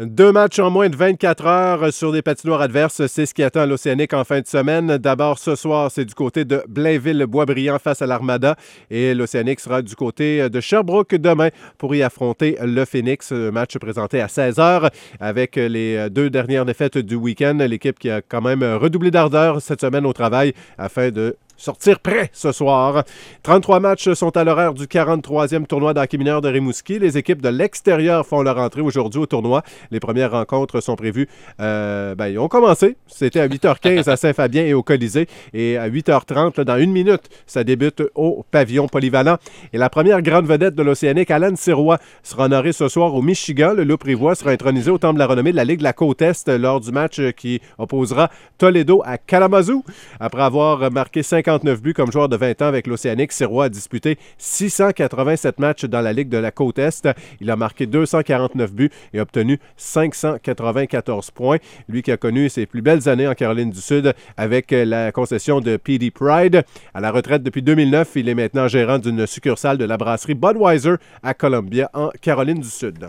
Deux matchs en moins de 24 heures sur des patinoires adverses, c'est ce qui attend l'Océanique en fin de semaine. D'abord, ce soir, c'est du côté de Blainville-Boisbriand face à l'Armada et l'Océanique sera du côté de Sherbrooke demain pour y affronter le Phoenix. Match présenté à 16 heures avec les deux dernières défaites du week-end. L'équipe qui a quand même redoublé d'ardeur cette semaine au travail afin de sortir prêt ce soir. 33 matchs sont à l'horaire du 43e tournoi d'hockey mineur de Rimouski. Les équipes de l'extérieur font leur entrée aujourd'hui au tournoi. Les premières rencontres sont prévues. Euh, ben, ils ont commencé. C'était à 8h15 à Saint-Fabien et au Colisée. Et à 8h30, dans une minute, ça débute au pavillon polyvalent. Et la première grande vedette de l'Océanique, Alan Sirois, sera honoré ce soir au Michigan. Le loup rivois sera intronisé au Temple de la renommée de la Ligue de la Côte-Est lors du match qui opposera Toledo à Kalamazoo. Après avoir marqué 50 59 buts comme joueur de 20 ans avec l'Océanique. Sirois a disputé 687 matchs dans la Ligue de la Côte-Est. Il a marqué 249 buts et obtenu 594 points. Lui qui a connu ses plus belles années en Caroline du Sud avec la concession de PD Pride. À la retraite depuis 2009, il est maintenant gérant d'une succursale de la brasserie Budweiser à Columbia en Caroline du Sud.